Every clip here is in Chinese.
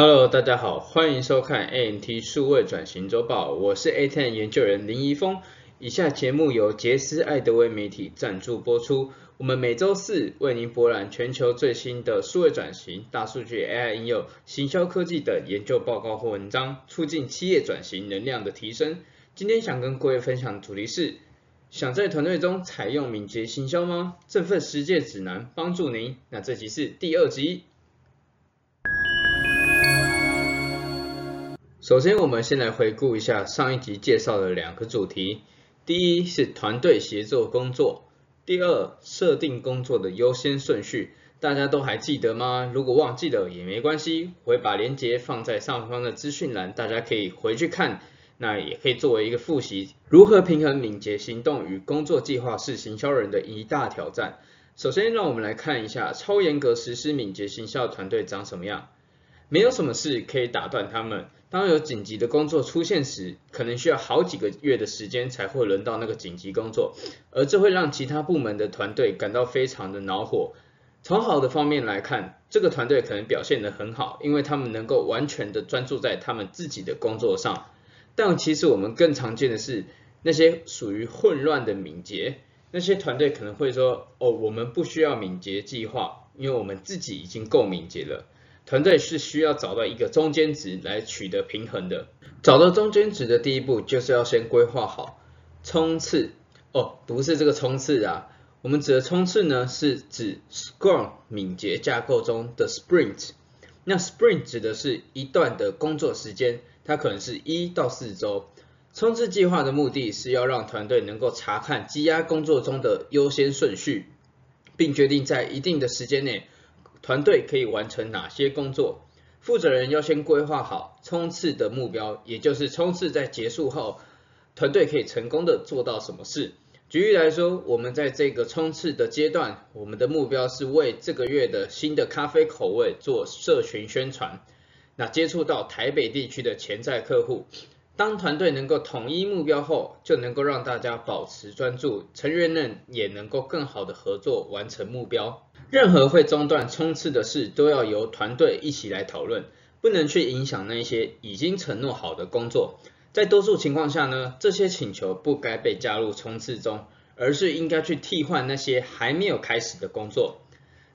Hello，大家好，欢迎收看 ANT 数位转型周报，我是 A10 研究人林怡峰。以下节目由杰斯艾德威媒体赞助播出。我们每周四为您博览全球最新的数位转型、大数据、AI 应用、行销科技等研究报告或文章，促进企业转型能量的提升。今天想跟各位分享的主题是：想在团队中采用敏捷行销吗？这份实践指南帮助您。那这集是第二集。首先，我们先来回顾一下上一集介绍的两个主题。第一是团队协作工作，第二设定工作的优先顺序。大家都还记得吗？如果忘记了也没关系，我会把链接放在上方的资讯栏，大家可以回去看。那也可以作为一个复习，如何平衡敏捷行动与工作计划是行销人的一大挑战。首先，让我们来看一下超严格实施敏捷行销团队长什么样。没有什么事可以打断他们。当有紧急的工作出现时，可能需要好几个月的时间才会轮到那个紧急工作，而这会让其他部门的团队感到非常的恼火。从好的方面来看，这个团队可能表现得很好，因为他们能够完全的专注在他们自己的工作上。但其实我们更常见的是那些属于混乱的敏捷，那些团队可能会说：“哦，我们不需要敏捷计划，因为我们自己已经够敏捷了。”团队是需要找到一个中间值来取得平衡的。找到中间值的第一步就是要先规划好冲刺。哦，不是这个冲刺啊，我们指的冲刺呢是指 Scrum 敏捷架构中的 Sprint。那 Sprint 指的是一段的工作时间，它可能是一到四周。冲刺计划的目的是要让团队能够查看积压工作中的优先顺序，并决定在一定的时间内。团队可以完成哪些工作？负责人要先规划好冲刺的目标，也就是冲刺在结束后，团队可以成功的做到什么事。举例来说，我们在这个冲刺的阶段，我们的目标是为这个月的新的咖啡口味做社群宣传，那接触到台北地区的潜在客户。当团队能够统一目标后，就能够让大家保持专注，成员们也能够更好的合作完成目标。任何会中断冲刺的事，都要由团队一起来讨论，不能去影响那些已经承诺好的工作。在多数情况下呢，这些请求不该被加入冲刺中，而是应该去替换那些还没有开始的工作。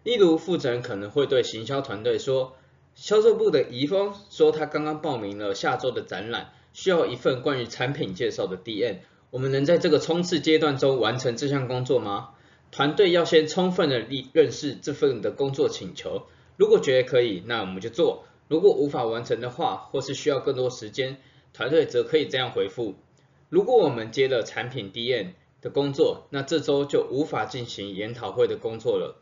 例如，负责人可能会对行销团队说：“销售部的怡峰说，他刚刚报名了下周的展览。”需要一份关于产品介绍的 DM，我们能在这个冲刺阶段中完成这项工作吗？团队要先充分的认认识这份的工作请求，如果觉得可以，那我们就做；如果无法完成的话，或是需要更多时间，团队则可以这样回复：如果我们接了产品 DM 的工作，那这周就无法进行研讨会的工作了。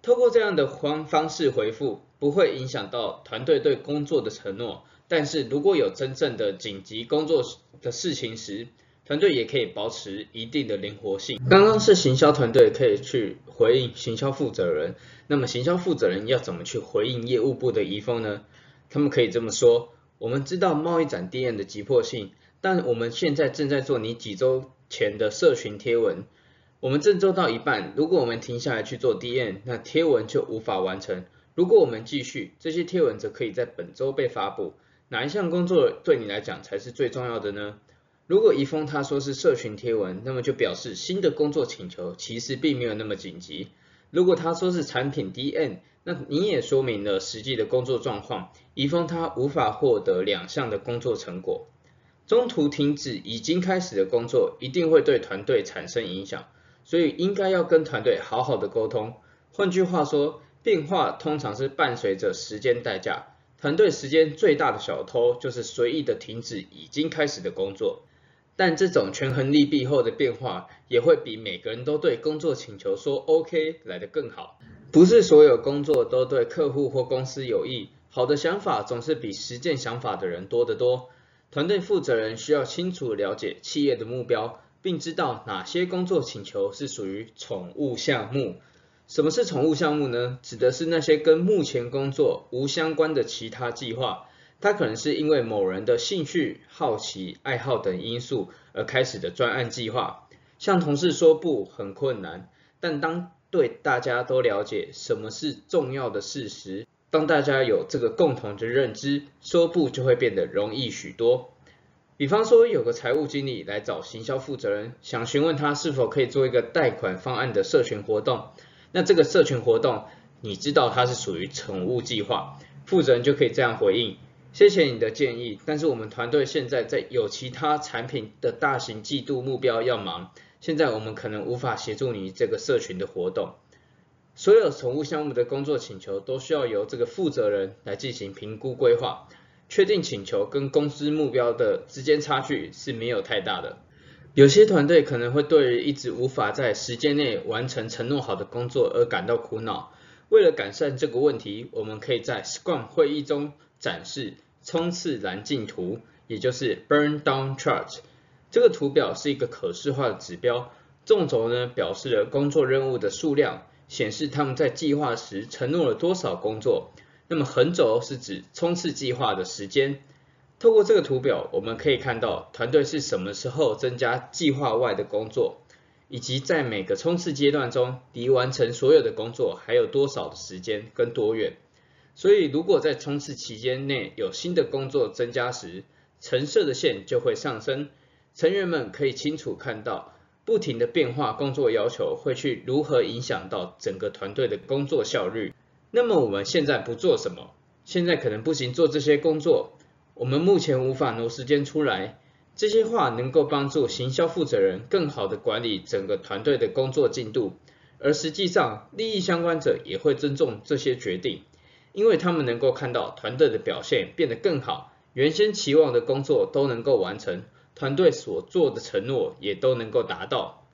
透过这样的方方式回复，不会影响到团队对工作的承诺。但是如果有真正的紧急工作的事情时，团队也可以保持一定的灵活性。刚刚是行销团队可以去回应行销负责人，那么行销负责人要怎么去回应业务部的疑风呢？他们可以这么说：我们知道贸易展 DM 的急迫性，但我们现在正在做你几周前的社群贴文，我们正做到一半，如果我们停下来去做 DM，那贴文就无法完成。如果我们继续，这些贴文则可以在本周被发布。哪一项工作对你来讲才是最重要的呢？如果怡峰他说是社群贴文，那么就表示新的工作请求其实并没有那么紧急。如果他说是产品 DN，那你也说明了实际的工作状况。怡峰他无法获得两项的工作成果，中途停止已经开始的工作，一定会对团队产生影响，所以应该要跟团队好好的沟通。换句话说，变化通常是伴随着时间代价。团队时间最大的小偷就是随意的停止已经开始的工作，但这种权衡利弊后的变化也会比每个人都对工作请求说 OK 来得更好。不是所有工作都对客户或公司有益，好的想法总是比实践想法的人多得多。团队负责人需要清楚了解企业的目标，并知道哪些工作请求是属于宠物项目。什么是宠物项目呢？指的是那些跟目前工作无相关的其他计划。它可能是因为某人的兴趣、好奇、爱好等因素而开始的专案计划。向同事说不很困难，但当对大家都了解什么是重要的事实，当大家有这个共同的认知，说不就会变得容易许多。比方说，有个财务经理来找行销负责人，想询问他是否可以做一个贷款方案的社群活动。那这个社群活动，你知道它是属于宠物计划，负责人就可以这样回应：谢谢你的建议，但是我们团队现在在有其他产品的大型季度目标要忙，现在我们可能无法协助你这个社群的活动。所有宠物项目的工作请求都需要由这个负责人来进行评估规划，确定请求跟公司目标的之间差距是没有太大的。有些团队可能会对于一直无法在时间内完成承诺好的工作而感到苦恼。为了改善这个问题，我们可以在 Scrum 会议中展示冲刺燃尽图，也就是 Burn Down Chart。这个图表是一个可视化的指标，纵轴呢表示了工作任务的数量。显示他们在计划时承诺了多少工作，那么横轴是指冲刺计划的时间。透过这个图表，我们可以看到团队是什么时候增加计划外的工作，以及在每个冲刺阶段中离完成所有的工作还有多少的时间跟多远。所以，如果在冲刺期间内有新的工作增加时，橙色的线就会上升，成员们可以清楚看到。不停的变化工作要求会去如何影响到整个团队的工作效率？那么我们现在不做什么？现在可能不行做这些工作，我们目前无法挪时间出来。这些话能够帮助行销负责人更好的管理整个团队的工作进度，而实际上利益相关者也会尊重这些决定，因为他们能够看到团队的表现变得更好，原先期望的工作都能够完成。团队所做的承诺也都能够达到。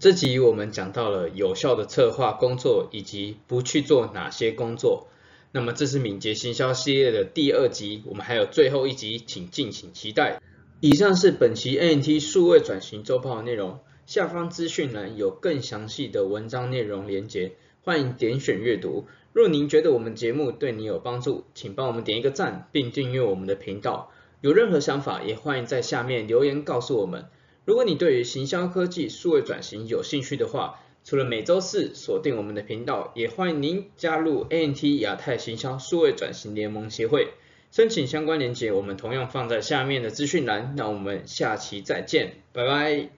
这集我们讲到了有效的策划工作以及不去做哪些工作。那么这是敏捷行销系列的第二集，我们还有最后一集，请敬请期待。以上是本期 ANT 数位转型周报的内容，下方资讯栏有更详细的文章内容连结，欢迎点选阅读。若您觉得我们节目对你有帮助，请帮我们点一个赞，并订阅我们的频道。有任何想法，也欢迎在下面留言告诉我们。如果你对于行销科技数位转型有兴趣的话，除了每周四锁定我们的频道，也欢迎您加入 ANT 亚太行销数位转型联盟协会，申请相关链接，我们同样放在下面的资讯栏。那我们下期再见，拜拜。